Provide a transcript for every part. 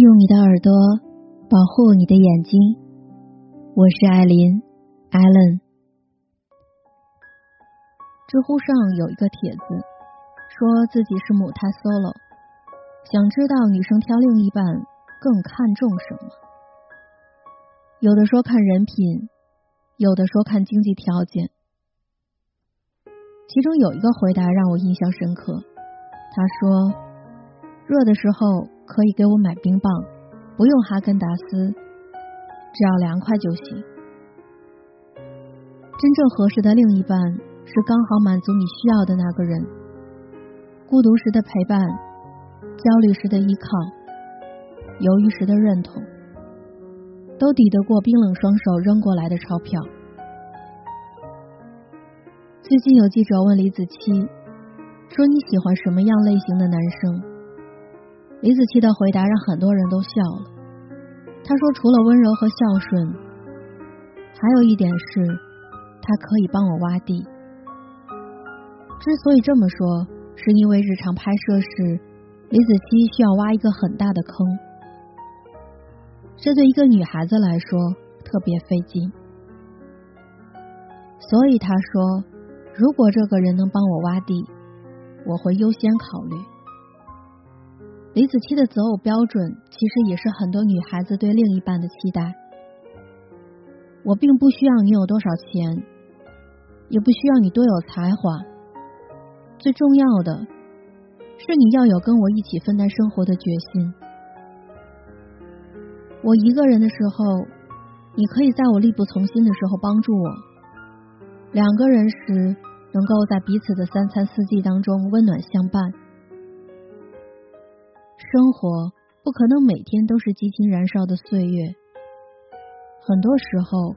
用你的耳朵保护你的眼睛，我是艾琳，Allen。知乎上有一个帖子，说自己是母胎 solo，想知道女生挑另一半更看重什么？有的说看人品，有的说看经济条件。其中有一个回答让我印象深刻，他说：“热的时候。”可以给我买冰棒，不用哈根达斯，只要凉快就行。真正合适的另一半是刚好满足你需要的那个人。孤独时的陪伴，焦虑时的依靠，犹豫时的认同，都抵得过冰冷双手扔过来的钞票。最近有记者问李子柒，说你喜欢什么样类型的男生？李子柒的回答让很多人都笑了。他说：“除了温柔和孝顺，还有一点是，他可以帮我挖地。之所以这么说，是因为日常拍摄时，李子柒需要挖一个很大的坑，这对一个女孩子来说特别费劲。所以他说，如果这个人能帮我挖地，我会优先考虑。”李子柒的择偶标准，其实也是很多女孩子对另一半的期待。我并不需要你有多少钱，也不需要你多有才华，最重要的是你要有跟我一起分担生活的决心。我一个人的时候，你可以在我力不从心的时候帮助我；两个人时，能够在彼此的三餐四季当中温暖相伴。生活不可能每天都是激情燃烧的岁月，很多时候，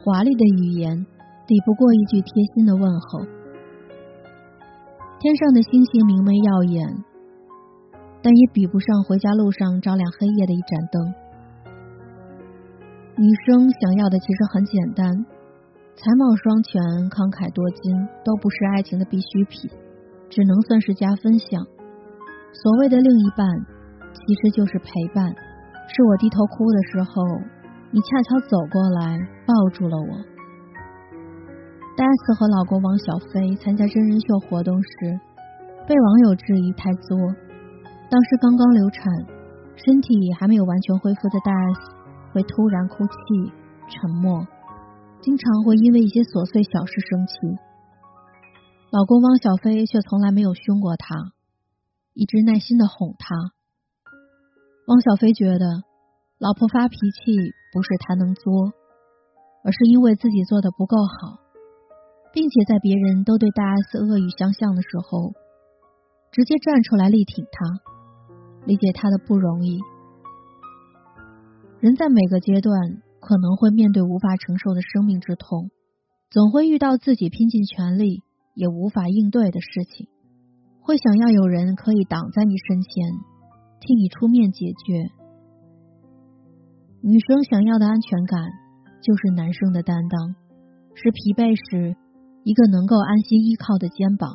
华丽的语言抵不过一句贴心的问候。天上的星星明媚耀眼，但也比不上回家路上照亮黑夜的一盏灯。女生想要的其实很简单，才貌双全、慷慨多金都不是爱情的必需品，只能算是加分项。所谓的另一半，其实就是陪伴。是我低头哭的时候，你恰巧走过来抱住了我。戴斯和老公王小飞参加真人秀活动时，被网友质疑太作。当时刚刚流产，身体还没有完全恢复的戴斯会突然哭泣、沉默，经常会因为一些琐碎小事生气。老公汪小菲却从来没有凶过他。一直耐心的哄他。汪小菲觉得，老婆发脾气不是他能作，而是因为自己做的不够好，并且在别人都对大 S 恶语相向的时候，直接站出来力挺他，理解他的不容易。人在每个阶段可能会面对无法承受的生命之痛，总会遇到自己拼尽全力也无法应对的事情。会想要有人可以挡在你身前，替你出面解决。女生想要的安全感，就是男生的担当，是疲惫时一个能够安心依靠的肩膀。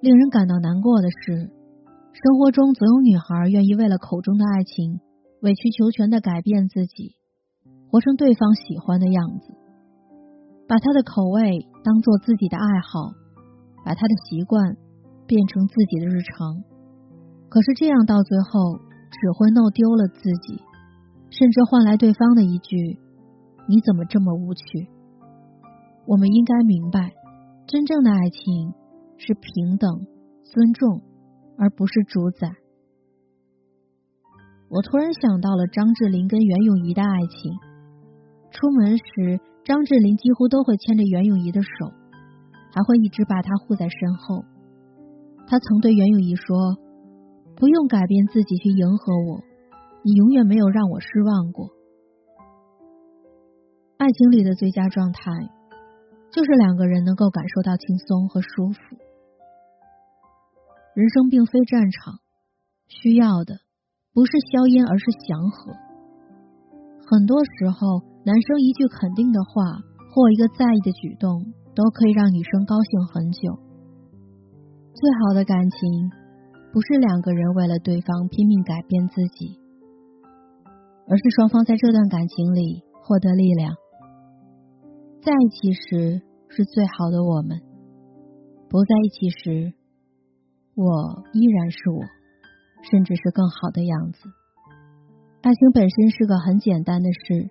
令人感到难过的是，生活中总有女孩愿意为了口中的爱情，委曲求全的改变自己，活成对方喜欢的样子，把他的口味当做自己的爱好。把他的习惯变成自己的日常，可是这样到最后只会弄丢了自己，甚至换来对方的一句“你怎么这么无趣”。我们应该明白，真正的爱情是平等、尊重，而不是主宰。我突然想到了张智霖跟袁咏仪的爱情，出门时张智霖几乎都会牵着袁咏仪的手。还会一直把她护在身后。他曾对袁咏仪说：“不用改变自己去迎合我，你永远没有让我失望过。”爱情里的最佳状态，就是两个人能够感受到轻松和舒服。人生并非战场，需要的不是硝烟，而是祥和。很多时候，男生一句肯定的话，或一个在意的举动。都可以让女生高兴很久。最好的感情，不是两个人为了对方拼命改变自己，而是双方在这段感情里获得力量。在一起时是最好的我们，不在一起时，我依然是我，甚至是更好的样子。爱情本身是个很简单的事，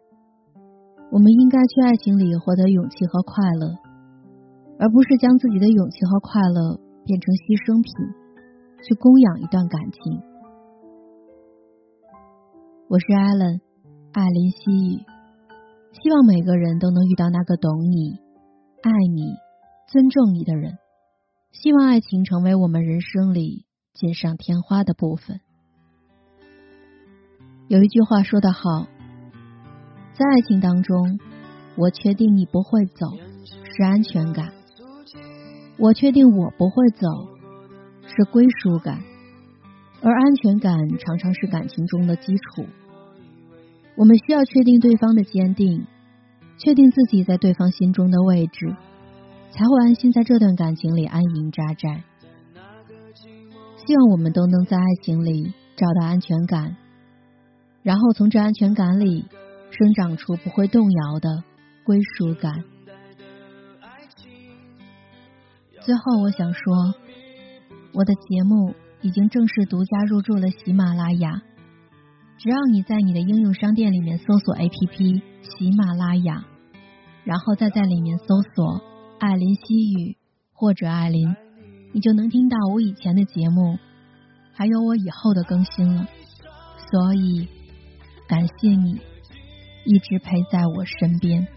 我们应该去爱情里获得勇气和快乐，而不是将自己的勇气和快乐变成牺牲品。去供养一段感情。我是艾伦，艾琳西语。希望每个人都能遇到那个懂你、爱你、尊重你的人。希望爱情成为我们人生里锦上添花的部分。有一句话说得好，在爱情当中，我确定你不会走，是安全感；我确定我不会走。是归属感，而安全感常常是感情中的基础。我们需要确定对方的坚定，确定自己在对方心中的位置，才会安心在这段感情里安营扎寨。希望我们都能在爱情里找到安全感，然后从这安全感里生长出不会动摇的归属感。最后，我想说。我的节目已经正式独家入驻了喜马拉雅，只要你在你的应用商店里面搜索 APP 喜马拉雅，然后再在里面搜索艾琳西语或者艾琳，你就能听到我以前的节目，还有我以后的更新了。所以，感谢你一直陪在我身边。